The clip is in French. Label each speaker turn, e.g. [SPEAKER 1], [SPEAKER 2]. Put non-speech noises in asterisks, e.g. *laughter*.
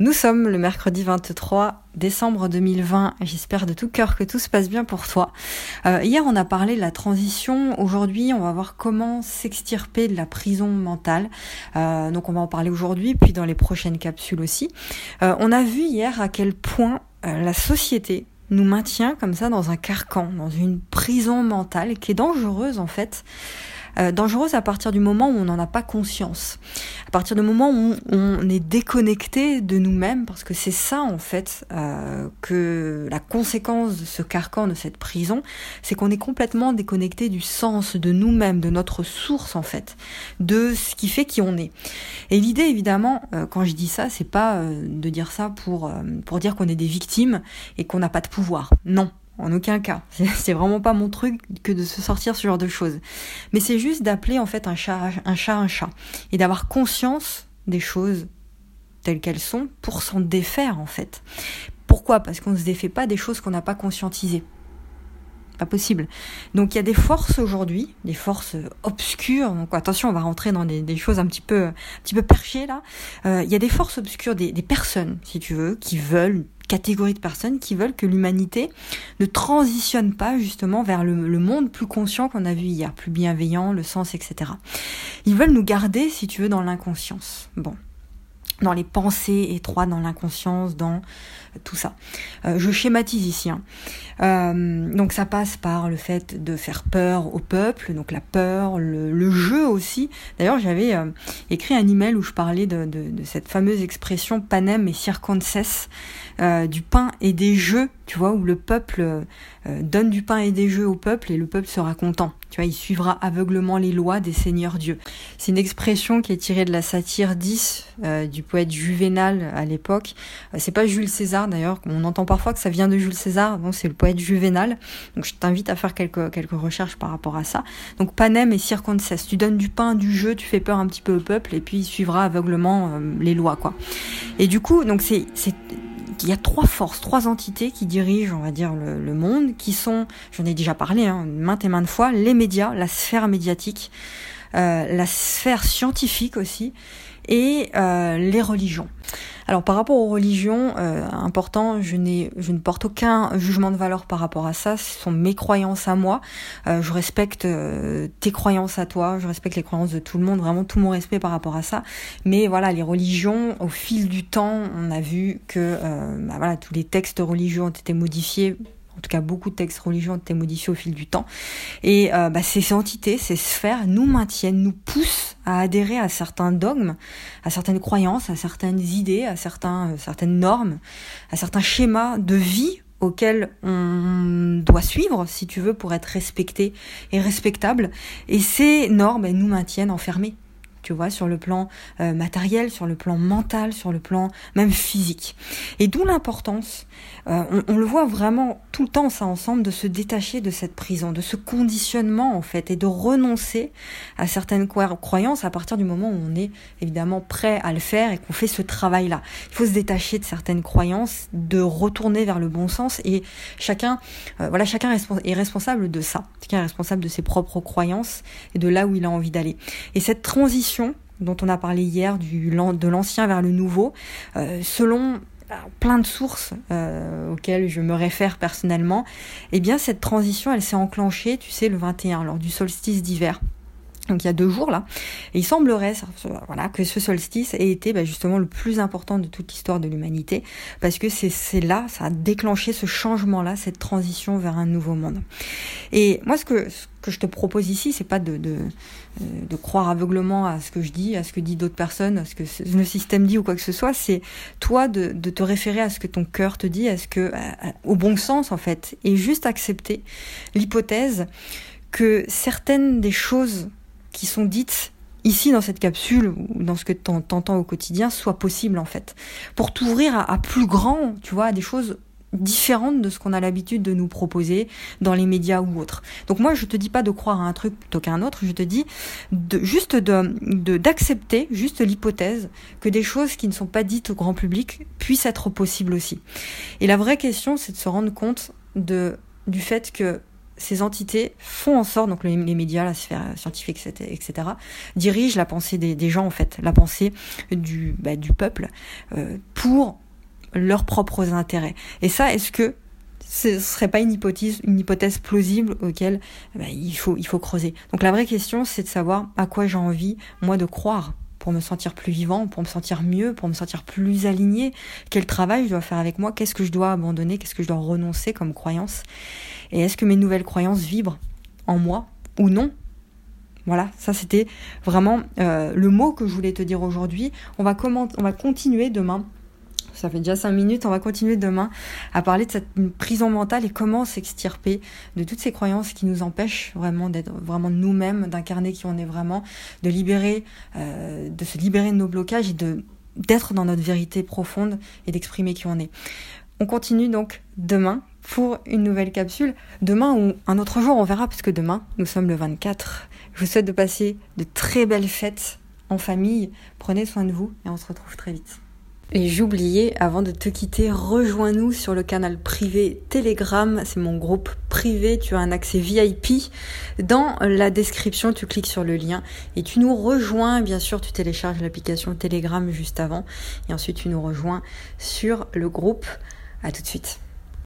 [SPEAKER 1] Nous sommes le mercredi 23 décembre 2020. J'espère de tout cœur que tout se passe bien pour toi. Euh, hier, on a parlé de la transition. Aujourd'hui, on va voir comment s'extirper de la prison mentale. Euh, donc, on va en parler aujourd'hui, puis dans les prochaines capsules aussi. Euh, on a vu hier à quel point la société nous maintient comme ça dans un carcan, dans une prison mentale qui est dangereuse en fait euh, dangereuse à partir du moment où on n'en a pas conscience, à partir du moment où on est déconnecté de nous-mêmes, parce que c'est ça en fait euh, que la conséquence de ce carcan, de cette prison, c'est qu'on est complètement déconnecté du sens de nous-mêmes, de notre source en fait, de ce qui fait qui on est. Et l'idée évidemment, euh, quand je dis ça, c'est pas de dire ça pour pour dire qu'on est des victimes et qu'on n'a pas de pouvoir. Non, en aucun cas. *laughs* C'est vraiment pas mon truc que de se sortir ce genre de choses. Mais c'est juste d'appeler en fait un chat un chat un chat et d'avoir conscience des choses telles qu'elles sont pour s'en défaire en fait. Pourquoi? Parce qu'on ne se défait pas des choses qu'on n'a pas conscientisées. Pas possible. Donc il y a des forces aujourd'hui, des forces obscures. Donc attention, on va rentrer dans des, choses un petit peu, un petit peu perchées là. Euh, il y a des forces obscures, des, des personnes, si tu veux, qui veulent catégorie de personnes qui veulent que l'humanité ne transitionne pas justement vers le, monde plus conscient qu'on a vu hier, plus bienveillant, le sens, etc. Ils veulent nous garder, si tu veux, dans l'inconscience. Bon, dans les pensées étroites, dans l'inconscience, dans tout ça. Euh, je schématise ici. Hein. Euh, donc ça passe par le fait de faire peur au peuple, donc la peur, le, jeu aussi. D'ailleurs, j'avais euh, écrit un email où je parlais de, de, cette fameuse expression panem et circonces, du pain et des jeux, tu vois, où le peuple donne du pain et des jeux au peuple et le peuple sera content. Tu vois, il suivra aveuglement les lois des seigneurs dieux. C'est une expression qui est tirée de la satire 10 du poète Juvénal à l'époque. c'est pas Jules César d'ailleurs. On entend parfois que ça vient de Jules César, donc c'est le poète juvénal. Donc je t'invite à faire quelques, quelques recherches par rapport à ça. Donc panem et circonces. Tu donnes du pain, du jeu, tu fais peur un petit peu au peuple et puis il suivra aveuglement euh, les lois, quoi. Et du coup, donc c'est, il y a trois forces, trois entités qui dirigent, on va dire, le, monde, qui sont, j'en ai déjà parlé, hein, maintes et maintes fois, les médias, la sphère médiatique, euh, la sphère scientifique aussi, et euh, les religions. Alors par rapport aux religions, euh, important, je, je ne porte aucun jugement de valeur par rapport à ça. Ce sont mes croyances à moi. Euh, je respecte euh, tes croyances à toi. Je respecte les croyances de tout le monde. Vraiment tout mon respect par rapport à ça. Mais voilà, les religions, au fil du temps, on a vu que bah, voilà, tous les textes religieux ont été modifiés en tout cas beaucoup de textes religieux ont été modifiés au fil du temps. Et euh, bah, ces entités, ces sphères nous maintiennent, nous poussent à adhérer à certains dogmes, à certaines croyances, à certaines idées, à certains, euh, certaines normes, à certains schémas de vie auxquels on doit suivre, si tu veux, pour être respecté et respectable. Et ces normes, elles nous maintiennent enfermés tu vois, sur le plan euh, matériel, sur le plan mental, sur le plan même physique. Et d'où l'importance, euh, on, le voit vraiment tout le temps ça ensemble, de se détacher de cette prison, de ce conditionnement en fait, et de renoncer à certaines croyances à partir du moment où on est évidemment prêt à le faire et qu'on fait ce travail-là. Il faut se détacher de certaines croyances, de retourner vers le bon sens, et chacun, euh, voilà, chacun est responsable de ça. Chacun est responsable de ses propres croyances et de là où il a envie d'aller. Et cette transition dont on a parlé hier, de l'ancien vers le nouveau, euh, selon plein de sources euh, auxquelles je me réfère personnellement, eh bien cette transition, elle s'est enclenchée, tu sais, le 21, lors du solstice d'hiver donc il y a deux jours là, et il semblerait voilà, que ce solstice ait été bah, justement le plus important de toute l'histoire de l'humanité, parce que c'est là, ça a déclenché ce changement-là, cette transition vers un nouveau monde. Et moi, ce que, ce que je te propose ici, c'est pas de, de, euh, croire aveuglement à ce que je dis, à ce que dit d'autres personnes, à ce que le système dit ou quoi que ce soit, c'est toi de, de, te référer à ce que ton cœur te dit, à ce que, au bon sens en fait, et juste accepter l'hypothèse que certaines des choses qui sont dites ici dans cette capsule ou dans ce que tu entends au quotidien soient possibles en fait. Pour t'ouvrir à, plus grand, tu vois, à des choses différentes de ce qu'on a l'habitude de nous proposer dans les médias ou autres. Donc moi je te dis pas de croire à un truc plutôt qu'à un autre, je te dis juste de d'accepter juste l'hypothèse que des choses qui ne sont pas dites au grand public puissent être possibles aussi. Et la vraie question c'est de se rendre compte de du fait que ces entités font en sorte, donc les, médias, la sphère scientifique, etc., dirigent la pensée des, gens, en fait, la pensée du, bah, peuple, euh, pour leurs propres intérêts. Et ça, est-ce que ce serait pas une hypothèse, une hypothèse plausible auquel bah, il faut creuser? Donc la vraie question, c'est de savoir à quoi j'ai envie, moi, de croire pour me sentir plus vivant, pour me sentir mieux, pour me sentir plus aligné, quel travail je dois faire avec moi, qu'est-ce que je dois abandonner, qu'est-ce que je dois renoncer comme croyance, et est-ce que mes nouvelles croyances vibrent en moi ou non? Voilà, ça c'était vraiment euh, le mot que je voulais te dire aujourd'hui. On va, on va continuer demain ça fait déjà cinq minutes, on va continuer demain à parler de cette prison mentale et comment s'extirper de toutes ces croyances qui nous empêchent vraiment d'être vraiment nous-mêmes, d'incarner qui on est vraiment, de libérer, euh, de se libérer de nos blocages et de d'être dans notre vérité profonde et d'exprimer qui on est. On continue donc demain pour une nouvelle capsule. Demain ou un autre jour, on verra, puisque demain, nous sommes le 24. Je vous souhaite de passer de très belles fêtes en famille. Prenez soin de vous et on se retrouve très vite. Et j'oubliais, avant de te quitter, rejoins-nous sur le canal privé Telegram. C'est mon groupe privé. Tu as un accès VIP. Dans la description, tu cliques sur le lien et tu nous rejoins. Bien sûr, tu télécharges l'application Telegram juste avant. Et ensuite, tu nous rejoins sur le groupe. À tout de suite.